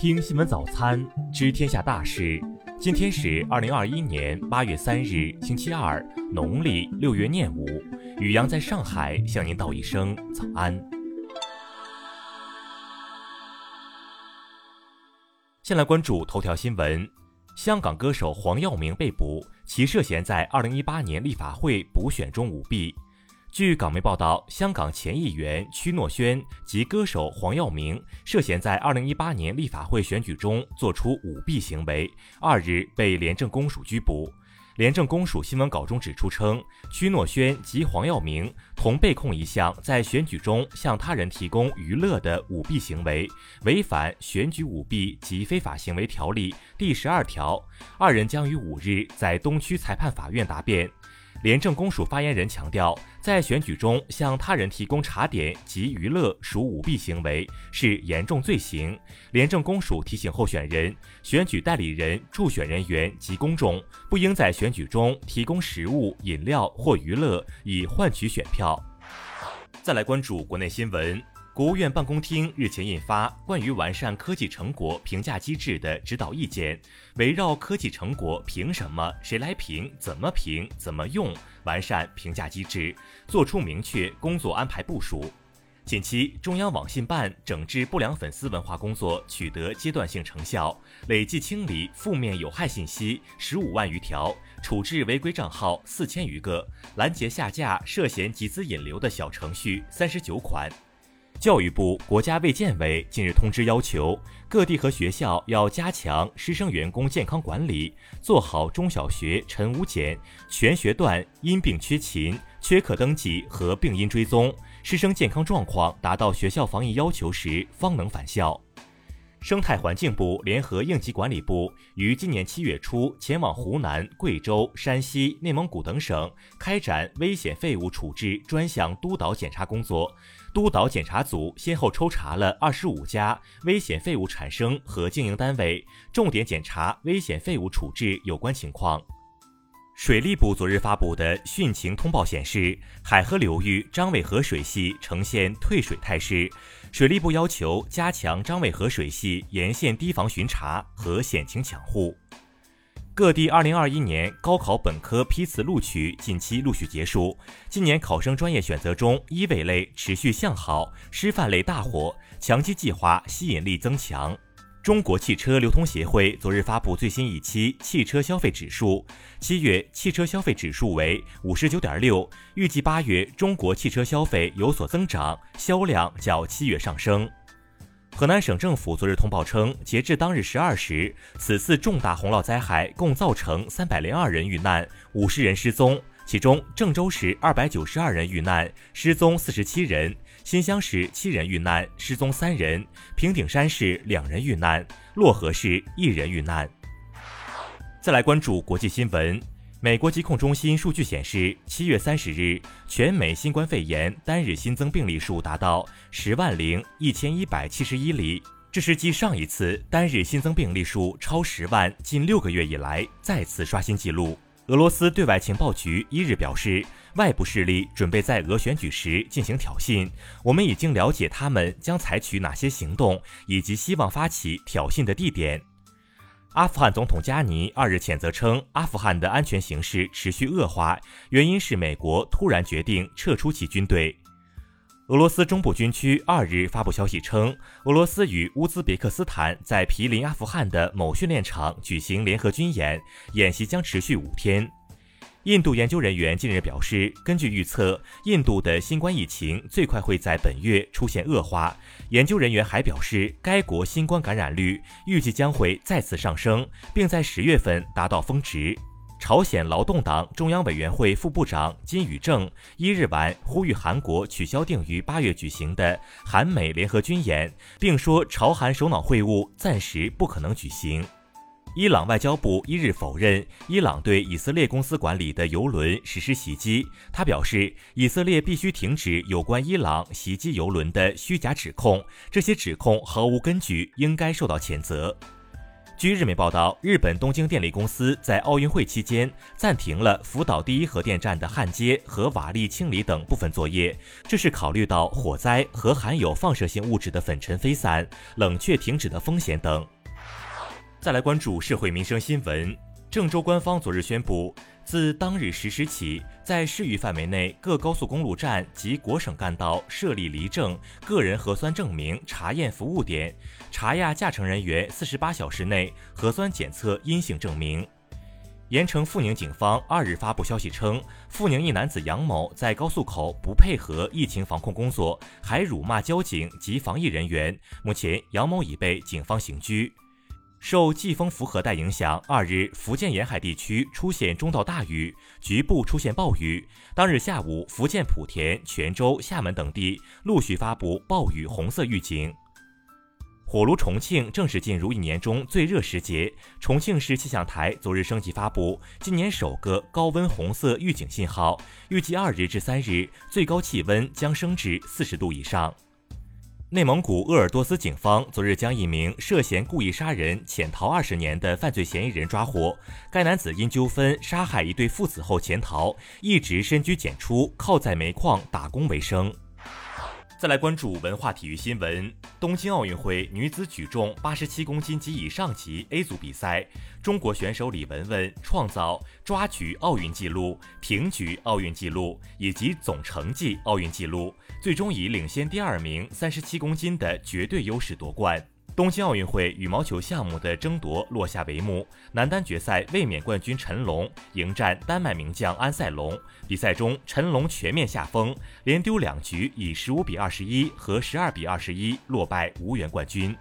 听新闻早餐，知天下大事。今天是二零二一年八月三日，星期二，农历六月廿五。雨阳在上海向您道一声早安。先来关注头条新闻：香港歌手黄耀明被捕，其涉嫌在二零一八年立法会补选中舞弊。据港媒报道，香港前议员屈诺轩及歌手黄耀明涉嫌在2018年立法会选举中作出舞弊行为，二日被廉政公署拘捕。廉政公署新闻稿中指出称，屈诺轩及黄耀明同被控一项在选举中向他人提供娱乐的舞弊行为，违反《选举舞弊及非法行为条例》第十二条。二人将于五日在东区裁判法院答辩。廉政公署发言人强调，在选举中向他人提供茶点及娱乐属舞弊行为，是严重罪行。廉政公署提醒候选人、选举代理人、助选人员及公众，不应在选举中提供食物、饮料或娱乐以换取选票。再来关注国内新闻。国务院办公厅日前印发《关于完善科技成果评价机制的指导意见》，围绕科技成果凭什么、谁来评、怎么评、怎么用，完善评价机制，作出明确工作安排部署。近期，中央网信办整治不良粉丝文化工作取得阶段性成效，累计清理负面有害信息十五万余条，处置违规账号四千余个，拦截下架涉嫌集资引流的小程序三十九款。教育部、国家卫健委近日通知要求，各地和学校要加强师生员工健康管理，做好中小学晨午检、全学段因病缺勤、缺课登记和病因追踪，师生健康状况达到学校防疫要求时方能返校。生态环境部联合应急管理部于今年七月初前往湖南、贵州、山西、内蒙古等省开展危险废物处置专项督导检查工作。督导检查组先后抽查了二十五家危险废物产生和经营单位，重点检查危险废物处置有关情况。水利部昨日发布的汛情通报显示，海河流域张伟河水系呈现退水态势。水利部要求加强张伟河水系沿线堤防巡查和险情抢护。各地2021年高考本科批次录取近期陆续结束，今年考生专业选择中，医卫类持续向好，师范类大火，强基计划吸引力增强。中国汽车流通协会昨日发布最新一期汽车消费指数，七月汽车消费指数为五十九点六，预计八月中国汽车消费有所增长，销量较七月上升。河南省政府昨日通报称，截至当日十二时，此次重大洪涝灾害共造成三百零二人遇难，五十人失踪，其中郑州市二百九十二人遇难，失踪四十七人。新乡市七人遇难，失踪三人；平顶山市两人遇难，漯河市一人遇难。再来关注国际新闻，美国疾控中心数据显示，七月三十日，全美新冠肺炎单日新增病例数达到十万零一千一百七十一例，这是继上一次单日新增病例数超十万近六个月以来再次刷新纪录。俄罗斯对外情报局一日表示。外部势力准备在俄选举时进行挑衅，我们已经了解他们将采取哪些行动，以及希望发起挑衅的地点。阿富汗总统加尼二日谴责称，阿富汗的安全形势持续恶化，原因是美国突然决定撤出其军队。俄罗斯中部军区二日发布消息称，俄罗斯与乌兹别克斯坦在毗邻阿富汗的某训练场举行联合军演，演习将持续五天。印度研究人员近日表示，根据预测，印度的新冠疫情最快会在本月出现恶化。研究人员还表示，该国新冠感染率预计将会再次上升，并在十月份达到峰值。朝鲜劳动党中央委员会副部长金宇正一日晚呼吁韩国取消定于八月举行的韩美联合军演，并说朝韩首脑会晤暂时不可能举行。伊朗外交部一日否认伊朗对以色列公司管理的油轮实施袭击。他表示，以色列必须停止有关伊朗袭击油轮的虚假指控，这些指控毫无根据，应该受到谴责。据日媒报道，日本东京电力公司在奥运会期间暂停了福岛第一核电站的焊接和瓦砾清理等部分作业，这是考虑到火灾和含有放射性物质的粉尘飞散、冷却停止的风险等。再来关注社会民生新闻，郑州官方昨日宣布。自当日实施起，在市域范围内各高速公路站及国省干道设立离证个人核酸证明查验服务点，查压驾乘人员四十八小时内核酸检测阴性证明。盐城阜宁警方二日发布消息称，阜宁一男子杨某在高速口不配合疫情防控工作，还辱骂交警及防疫人员，目前杨某已被警方刑拘。受季风符合带影响，二日福建沿海地区出现中到大雨，局部出现暴雨。当日下午，福建莆田、泉州、厦门等地陆续发布暴雨红色预警。火炉重庆正式进入一年中最热时节，重庆市气象台昨日升级发布今年首个高温红色预警信号，预计二日至三日最高气温将升至四十度以上。内蒙古鄂尔多斯警方昨日将一名涉嫌故意杀人、潜逃二十年的犯罪嫌疑人抓获。该男子因纠纷杀害一对父子后潜逃，一直深居简出，靠在煤矿打工为生。再来关注文化体育新闻。东京奥运会女子举重八十七公斤及以上级 A 组比赛，中国选手李雯雯创造抓举奥运纪录、平举奥运纪录以及总成绩奥运纪录，最终以领先第二名三十七公斤的绝对优势夺冠。东京奥运会羽毛球项目的争夺落下帷幕，男单决赛卫冕冠军陈龙迎战丹麦名将安塞龙。比赛中，陈龙全面下风，连丢两局，以十五比二十一和十二比二十一落败，无缘冠军。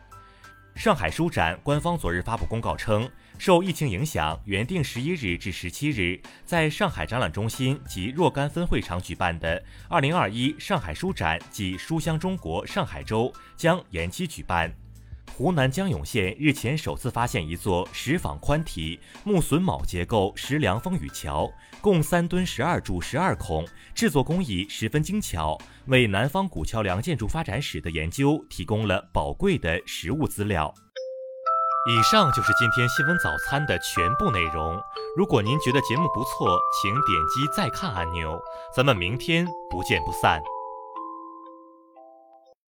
上海书展官方昨日发布公告称，受疫情影响，原定十一日至十七日在上海展览中心及若干分会场举办的二零二一上海书展暨书香中国上海周将延期举办。湖南江永县日前首次发现一座石坊宽体木榫卯结构石梁风雨桥，共三吨十二柱十二孔，制作工艺十分精巧，为南方古桥梁建筑发展史的研究提供了宝贵的实物资料。以上就是今天新闻早餐的全部内容。如果您觉得节目不错，请点击再看按钮。咱们明天不见不散。